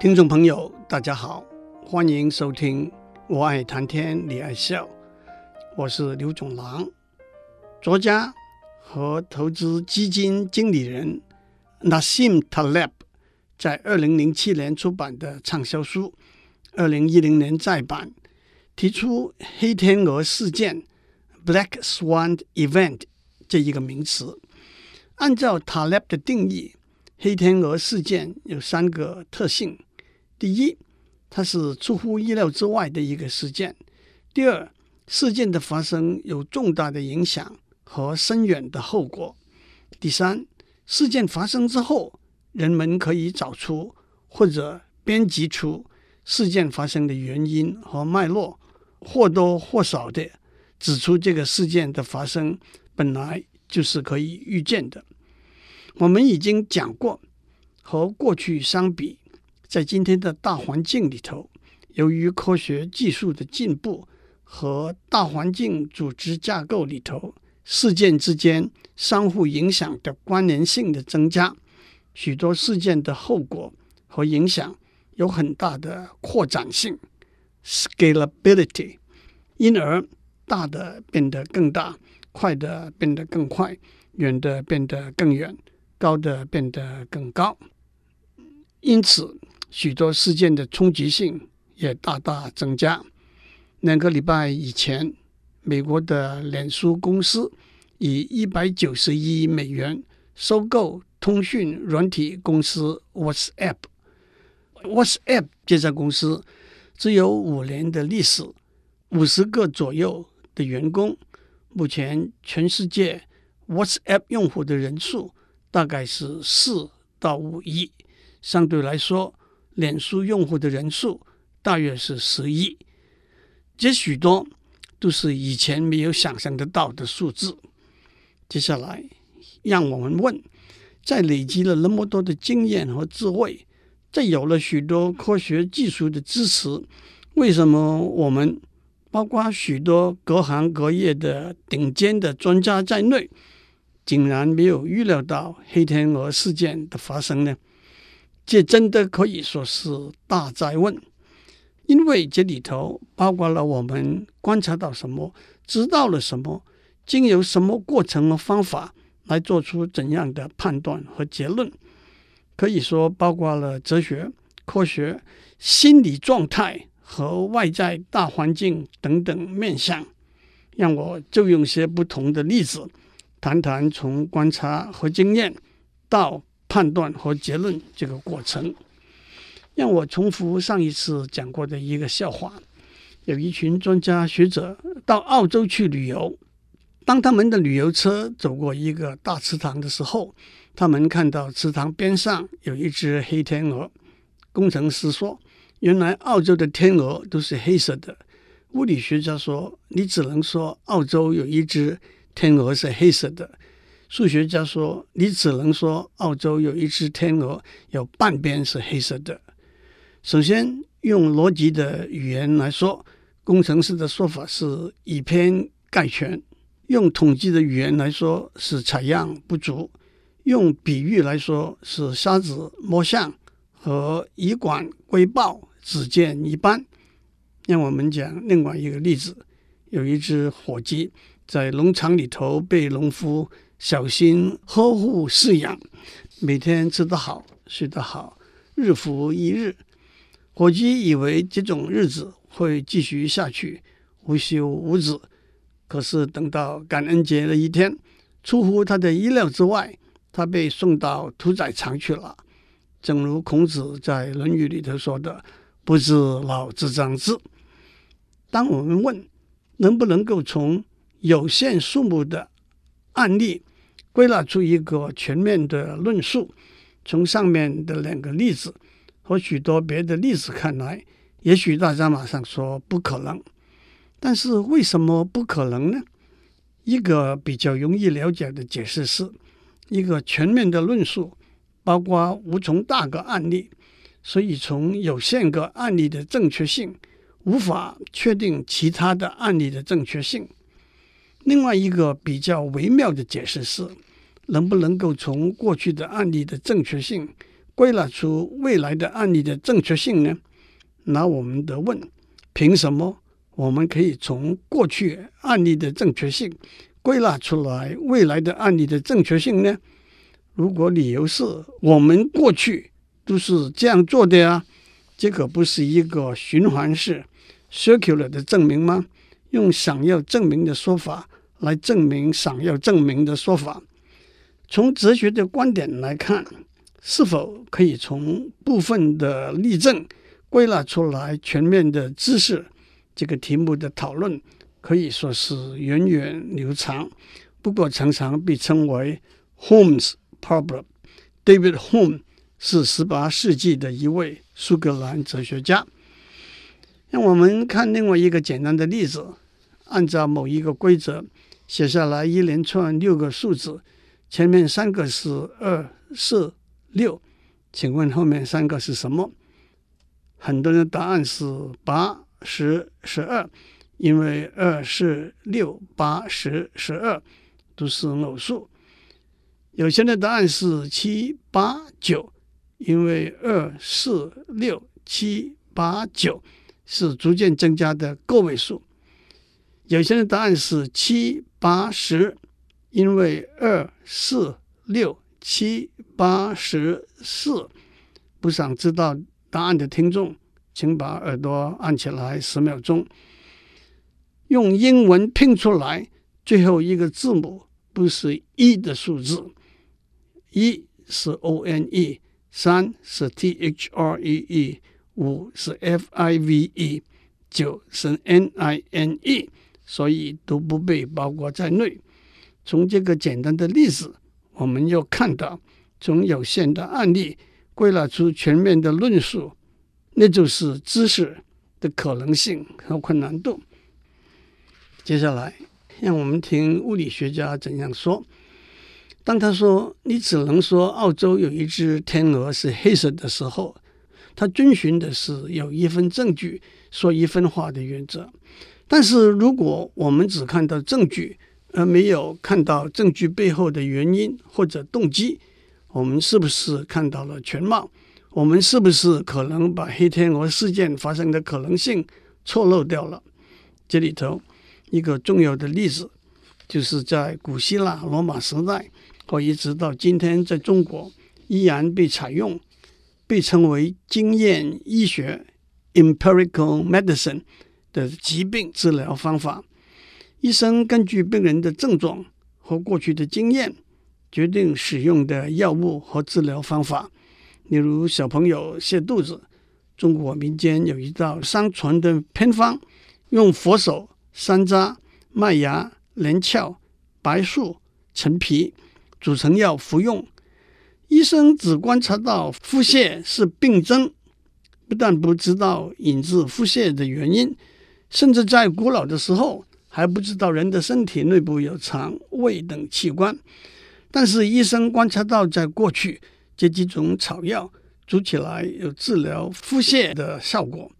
听众朋友，大家好，欢迎收听《我爱谈天，你爱笑》，我是刘总郎。作家和投资基金经理人 Nassim Taleb 在二零零七年出版的畅销书，二零一零年再版，提出“黑天鹅事件 ”（Black Swan Event） 这一个名词。按照 Taleb 的定义，黑天鹅事件有三个特性。第一，它是出乎意料之外的一个事件；第二，事件的发生有重大的影响和深远的后果；第三，事件发生之后，人们可以找出或者编辑出事件发生的原因和脉络，或多或少的指出这个事件的发生本来就是可以预见的。我们已经讲过，和过去相比。在今天的大环境里头，由于科学技术的进步和大环境组织架构里头事件之间相互影响的关联性的增加，许多事件的后果和影响有很大的扩展性 （scalability），因而大的变得更大，快的变得更快，远的变得更远，高的变得更高。因此，许多事件的冲击性也大大增加。两个礼拜以前，美国的脸书公司以一百九十亿美元收购通讯软体公司 WhatsApp。WhatsApp 这家公司只有五年的历史，五十个左右的员工。目前，全世界 WhatsApp 用户的人数大概是四到五亿，相对来说。脸书用户的人数大约是十亿，这许多都是以前没有想象得到的数字。接下来，让我们问：在累积了那么多的经验和智慧，在有了许多科学技术的支持，为什么我们，包括许多各行各业的顶尖的专家在内，竟然没有预料到黑天鹅事件的发生呢？这真的可以说是大灾问，因为这里头包括了我们观察到什么，知道了什么，经由什么过程和方法来做出怎样的判断和结论，可以说包括了哲学、科学、心理状态和外在大环境等等面向。让我就用些不同的例子，谈谈从观察和经验到。判断和结论这个过程，让我重复上一次讲过的一个笑话：有一群专家学者到澳洲去旅游，当他们的旅游车走过一个大池塘的时候，他们看到池塘边上有一只黑天鹅。工程师说：“原来澳洲的天鹅都是黑色的。”物理学家说：“你只能说澳洲有一只天鹅是黑色的。”数学家说：“你只能说澳洲有一只天鹅，有半边是黑色的。”首先，用逻辑的语言来说，工程师的说法是以偏概全；用统计的语言来说，是采样不足；用比喻来说，是瞎子摸象和以管窥豹，只见一斑。让我们讲另外一个例子：有一只火鸡在农场里头被农夫。小心呵护饲养，每天吃得好，睡得好，日复一日。火鸡以为这种日子会继续下去，无休无止。可是等到感恩节的一天，出乎他的意料之外，他被送到屠宰场去了。正如孔子在《论语》里头说的：“不知老之将至。”当我们问能不能够从有限数目的案例，归纳出一个全面的论述，从上面的两个例子和许多别的例子看来，也许大家马上说不可能。但是为什么不可能呢？一个比较容易了解的解释是，一个全面的论述包括无从大个案例，所以从有限个案例的正确性，无法确定其他的案例的正确性。另外一个比较微妙的解释是。能不能够从过去的案例的正确性归纳出未来的案例的正确性呢？那我们得问：凭什么我们可以从过去案例的正确性归纳出来未来的案例的正确性呢？如果理由是我们过去都是这样做的呀，这可不是一个循环式 circular 的证明吗？用想要证明的说法来证明想要证明的说法。从哲学的观点来看，是否可以从部分的例证归纳出来全面的知识？这个题目的讨论可以说是源远流长，不过常常被称为 Hume's Problem。David Hume 是十八世纪的一位苏格兰哲学家。让我们看另外一个简单的例子：按照某一个规则写下来一连串六个数字，前面三个是二、四、六，请问后面三个是什么？很多人答案是八、十、十二，因为二、四、六、八、十、十二都是偶数。有些人的答案是七八九，因为二四六七八九是逐渐增加的个位数。有些人答案是七八十，因为二四六七八十四。不想知道答案的听众，请把耳朵按起来十秒钟。用英文拼出来，最后一个字母不是一的数字。一是 O N E，三是 T H R E E，五是 F I V E，九是 N I N E，所以都不被包括在内。从这个简单的例子，我们又看到，从有限的案例归纳出全面的论述，那就是知识的可能性和困难度。接下来，让我们听物理学家怎样说。当他说“你只能说澳洲有一只天鹅是黑色”的时候，他遵循的是有一份证据说一分话的原则。但是，如果我们只看到证据，而没有看到证据背后的原因或者动机，我们是不是看到了全貌？我们是不是可能把黑天鹅事件发生的可能性错漏掉了？这里头一个重要的例子，就是在古希腊罗马时代。或一直到今天，在中国依然被采用，被称为经验医学 （empirical medicine） 的疾病治疗方法。医生根据病人的症状和过去的经验，决定使用的药物和治疗方法。例如，小朋友泻肚子，中国民间有一道相传的偏方，用佛手、山楂、麦芽、连翘、白术、陈皮。组成药服用，医生只观察到腹泻是病征，不但不知道引致腹泻的原因，甚至在古老的时候还不知道人的身体内部有肠、胃等器官。但是医生观察到，在过去这几种草药煮起来有治疗腹泻的效果。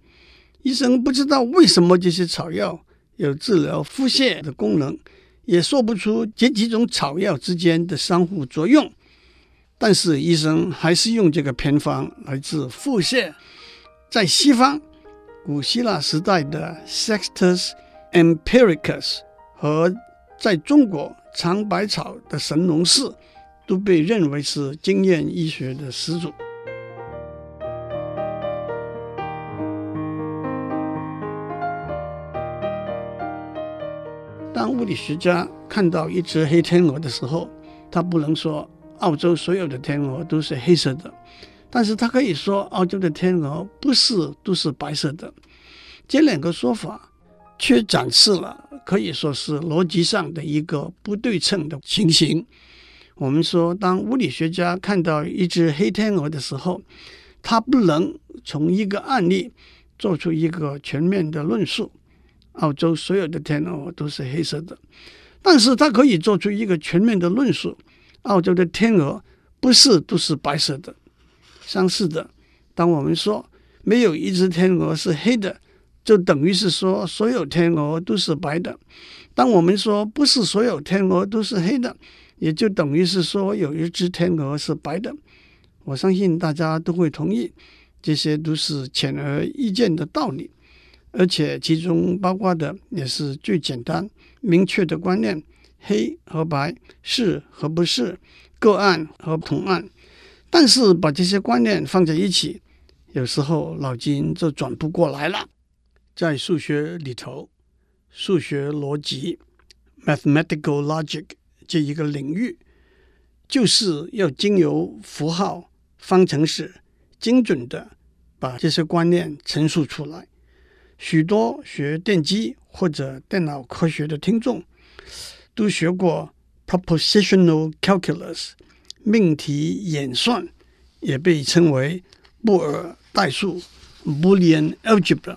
医生不知道为什么这些草药有治疗腹泻的功能。也说不出这几种草药之间的相互作用，但是医生还是用这个偏方来治腹泻。在西方，古希腊时代的 Sextus Empiricus 和在中国尝百草的神农氏都被认为是经验医学的始祖。当物理学家看到一只黑天鹅的时候，他不能说澳洲所有的天鹅都是黑色的，但是他可以说澳洲的天鹅不是都是白色的。这两个说法却展示了可以说是逻辑上的一个不对称的情形。我们说，当物理学家看到一只黑天鹅的时候，他不能从一个案例做出一个全面的论述。澳洲所有的天鹅都是黑色的，但是他可以做出一个全面的论述：澳洲的天鹅不是都是白色的。相似的，当我们说没有一只天鹅是黑的，就等于是说所有天鹅都是白的；当我们说不是所有天鹅都是黑的，也就等于是说有一只天鹅是白的。我相信大家都会同意，这些都是显而易见的道理，而且其中包括的也是最简单明确的观念：黑和白，是和不是，个案和同案。但是把这些观念放在一起，有时候脑筋就转不过来了。在数学里头，数学逻辑 （mathematical logic） 这一个领域，就是要经由符号。方程式精准的把这些观念陈述出来。许多学电机或者电脑科学的听众都学过 propositional calculus，命题演算，也被称为布尔代数 （Boolean algebra）。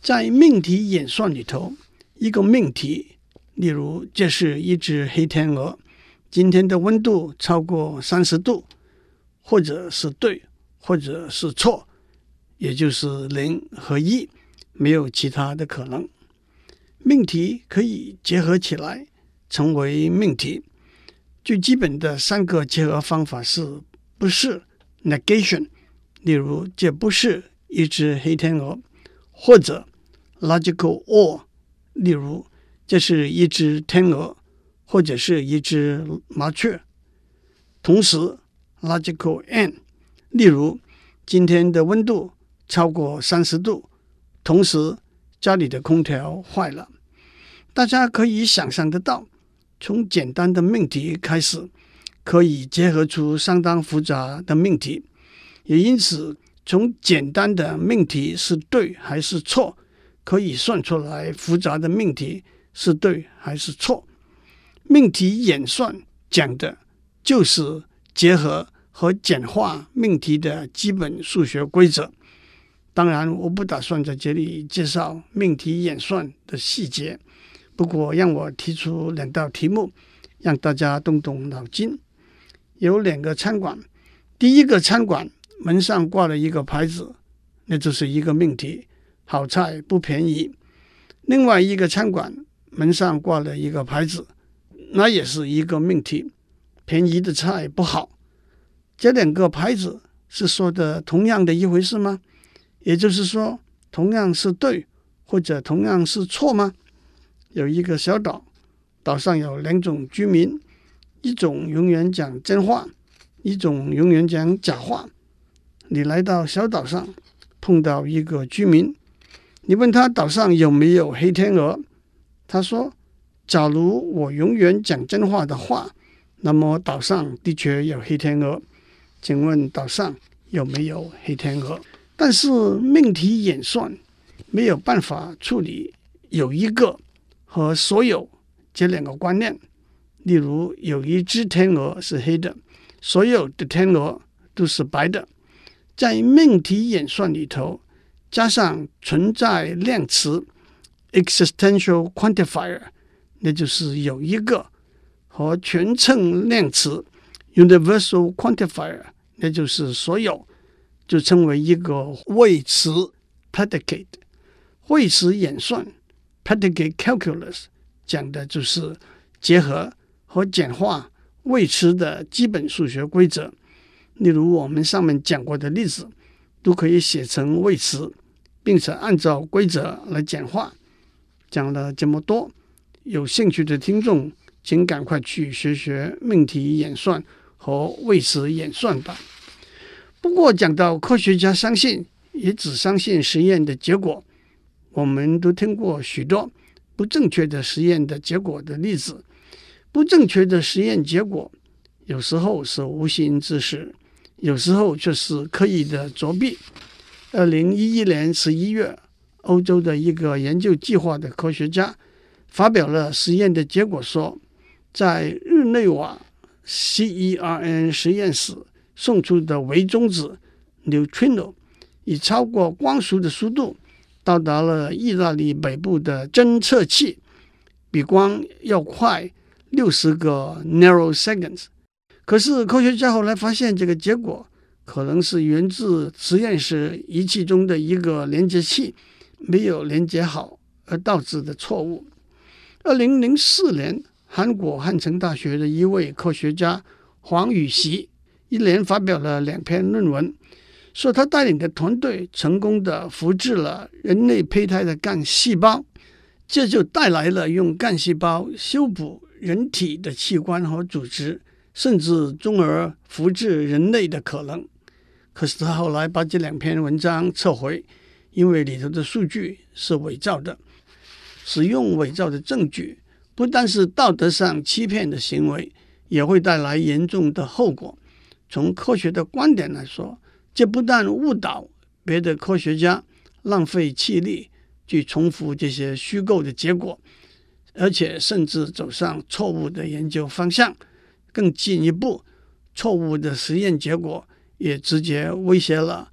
在命题演算里头，一个命题，例如这是一只黑天鹅，今天的温度超过三十度。或者是对，或者是错，也就是零和一，没有其他的可能。命题可以结合起来成为命题。最基本的三个结合方法是不是 negation，例如这不是一只黑天鹅，或者 logical or，例如这是一只天鹅，或者是一只麻雀。同时。Logical and，例如今天的温度超过三十度，同时家里的空调坏了。大家可以想象得到，从简单的命题开始，可以结合出相当复杂的命题。也因此，从简单的命题是对还是错，可以算出来复杂的命题是对还是错。命题演算讲的就是。结合和简化命题的基本数学规则。当然，我不打算在这里介绍命题演算的细节。不过，让我提出两道题目，让大家动动脑筋。有两个餐馆，第一个餐馆门上挂了一个牌子，那就是一个命题：好菜不便宜。另外一个餐馆门上挂了一个牌子，那也是一个命题。便宜的菜不好，这两个牌子是说的同样的一回事吗？也就是说，同样是对或者同样是错吗？有一个小岛，岛上有两种居民，一种永远讲真话，一种永远讲假话。你来到小岛上，碰到一个居民，你问他岛上有没有黑天鹅，他说：“假如我永远讲真话的话。”那么岛上的确有黑天鹅，请问岛上有没有黑天鹅？但是命题演算没有办法处理有一个和所有这两个观念。例如，有一只天鹅是黑的，所有的天鹅都是白的。在命题演算里头，加上存在量词 （existential quantifier），那就是有一个。和全称量词 （universal quantifier），那就是所有，就称为一个谓词 （predicate）。谓词演算 （predicate calculus） 讲的就是结合和简化谓词的基本数学规则。例如我们上面讲过的例子，都可以写成谓词，并且按照规则来简化。讲了这么多，有兴趣的听众。请赶快去学学命题演算和谓词演算吧。不过讲到科学家相信，也只相信实验的结果。我们都听过许多不正确的实验的结果的例子。不正确的实验结果，有时候是无心之失，有时候却是刻意的作弊。二零一一年十一月，欧洲的一个研究计划的科学家发表了实验的结果，说。在日内瓦 CERN 实验室送出的微中子 neutrino 以超过光速的速度到达了意大利北部的侦测器，比光要快六十个 nanoseconds。可是科学家后来发现，这个结果可能是源自实验室仪器中的一个连接器没有连接好而导致的错误。二零零四年。韩国汉城大学的一位科学家黄宇锡一连发表了两篇论文，说他带领的团队成功地复制了人类胚胎的干细胞，这就带来了用干细胞修补人体的器官和组织，甚至中而复制人类的可能。可是他后来把这两篇文章撤回，因为里头的数据是伪造的。使用伪造的证据，不但是道德上欺骗的行为，也会带来严重的后果。从科学的观点来说，这不但误导别的科学家，浪费气力去重复这些虚构的结果，而且甚至走上错误的研究方向。更进一步，错误的实验结果也直接威胁了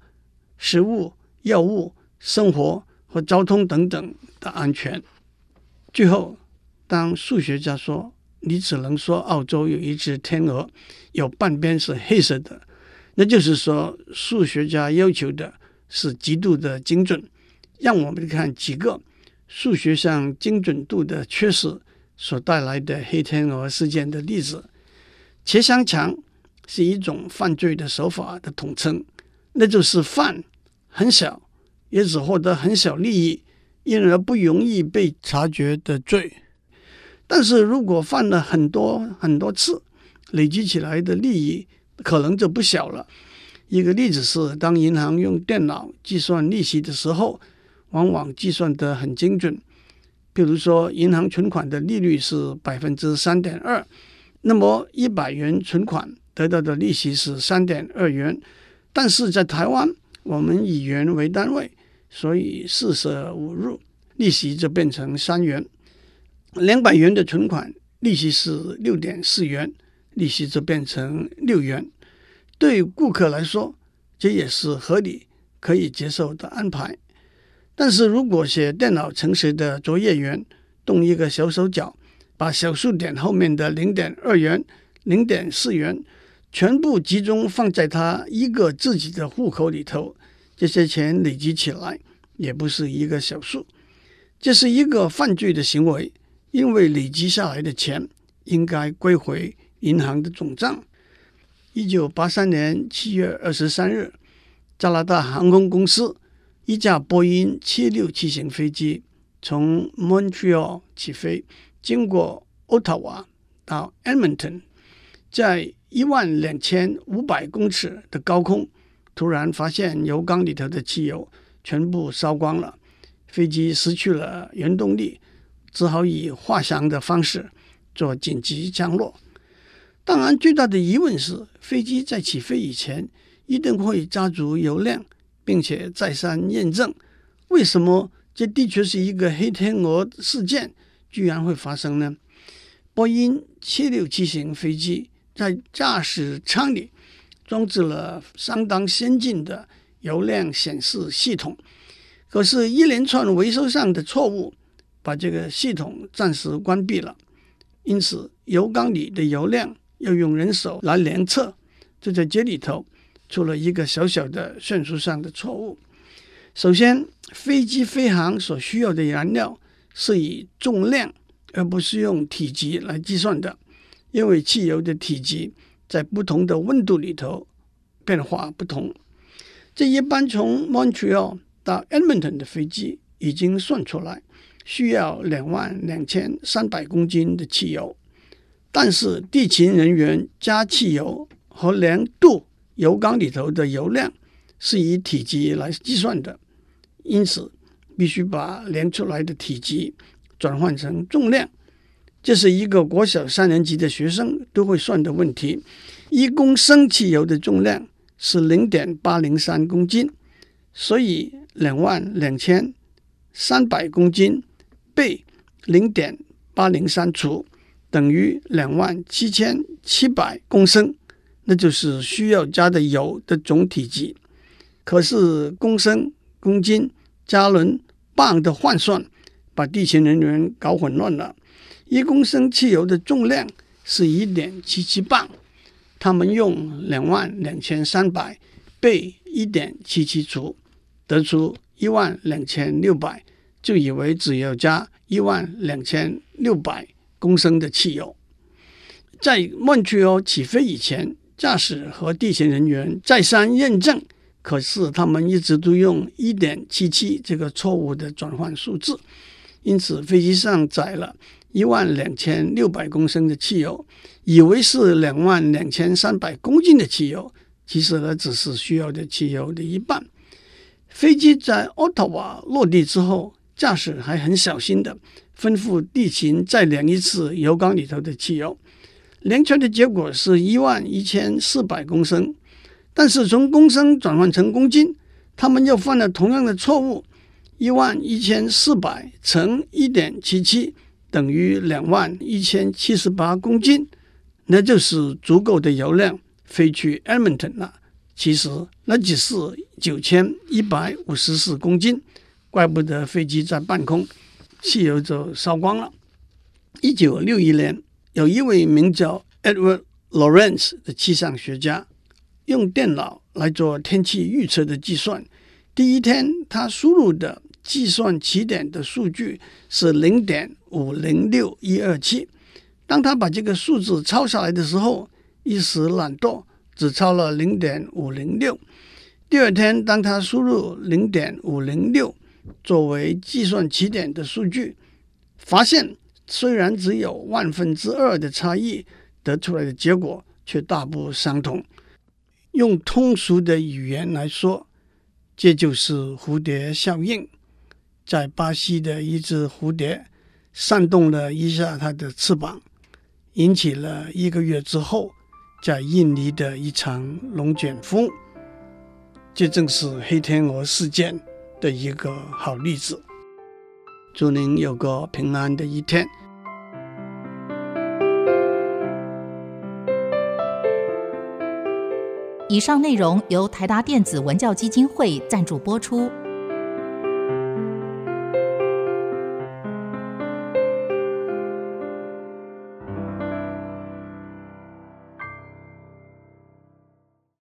食物、药物、生活和交通等等的安全。最后，当数学家说你只能说澳洲有一只天鹅，有半边是黑色的，那就是说数学家要求的是极度的精准。让我们看几个数学上精准度的缺失所带来的黑天鹅事件的例子。切香肠是一种犯罪的手法的统称，那就是犯很小，也只获得很小利益。因而不容易被察觉的罪，但是如果犯了很多很多次，累积起来的利益可能就不小了。一个例子是，当银行用电脑计算利息的时候，往往计算得很精准。比如说，银行存款的利率是百分之三点二，那么一百元存款得到的利息是三点二元。但是在台湾，我们以元为单位。所以四舍五入，利息就变成三元。两百元的存款，利息是六点四元，利息就变成六元。对顾客来说，这也是合理可以接受的安排。但是如果写电脑程式的作业员动一个小手脚，把小数点后面的零点二元、零点四元全部集中放在他一个自己的户口里头。这些钱累积起来也不是一个小数，这是一个犯罪的行为，因为累积下来的钱应该归回银行的总账。一九八三年七月二十三日，加拿大航空公司一架波音七六七型飞机从 Montreal 起飞，经过 Ottawa 到 Edmonton，在一万两千五百公尺的高空。突然发现油缸里头的汽油全部烧光了，飞机失去了原动力，只好以滑翔的方式做紧急降落。当然，最大的疑问是，飞机在起飞以前一定会加足油量，并且再三验证。为什么这的确是一个黑天鹅事件，居然会发生呢？波音七六七型飞机在驾驶舱里。装置了相当先进的油量显示系统，可是，一连串维修上的错误，把这个系统暂时关闭了。因此，油缸里的油量要用人手来量测，就在这里头出了一个小小的算术上的错误。首先，飞机飞行所需要的燃料是以重量而不是用体积来计算的，因为汽油的体积。在不同的温度里头变化不同。这一般从 Montreal 到 Edmonton 的飞机已经算出来，需要两万两千三百公斤的汽油。但是地勤人员加汽油和量度油缸里头的油量是以体积来计算的，因此必须把量出来的体积转换成重量。这是一个国小三年级的学生都会算的问题。一公升汽油的重量是零点八零三公斤，所以两万两千三百公斤被零点八零三除，等于两万七千七百公升，那就是需要加的油的总体积。可是公升、公斤、加仑、磅的换算，把地勤人员搞混乱了。一公升汽油的重量是一点七七磅，他们用两万两千三百被一点七七除，得出一万两千六百，就以为只要加一万两千六百公升的汽油。在 Montreal 起飞以前驾驶和地勤人员再三验证，可是他们一直都用一点七七这个错误的转换数字，因此飞机上载了一万两千六百公升的汽油，以为是两万两千三百公斤的汽油，其实呢只是需要的汽油的一半。飞机在渥太华落地之后，驾驶还很小心的吩咐地勤再量一次油缸里头的汽油，量出来的结果是一万一千四百公升。但是从公升转换成公斤，他们又犯了同样的错误：一万一千四百乘一点七七等于两万一千七十八公斤，那就是足够的油量飞去 Edmonton 了。其实那只是九千一百五十四公斤，怪不得飞机在半空，汽油就烧光了。一九六一年，有一位名叫 Edward Lawrence 的气象学家，用电脑来做天气预测的计算。第一天，他输入的计算起点的数据是零点五零六一二七。当他把这个数字抄下来的时候，一时懒惰。只抄了零点五零六。第二天，当他输入零点五零六作为计算起点的数据，发现虽然只有万分之二的差异，得出来的结果却大不相同。用通俗的语言来说，这就是蝴蝶效应。在巴西的一只蝴蝶扇动了一下它的翅膀，引起了一个月之后。在印尼的一场龙卷风，这正是黑天鹅事件的一个好例子。祝您有个平安的一天。以上内容由台达电子文教基金会赞助播出。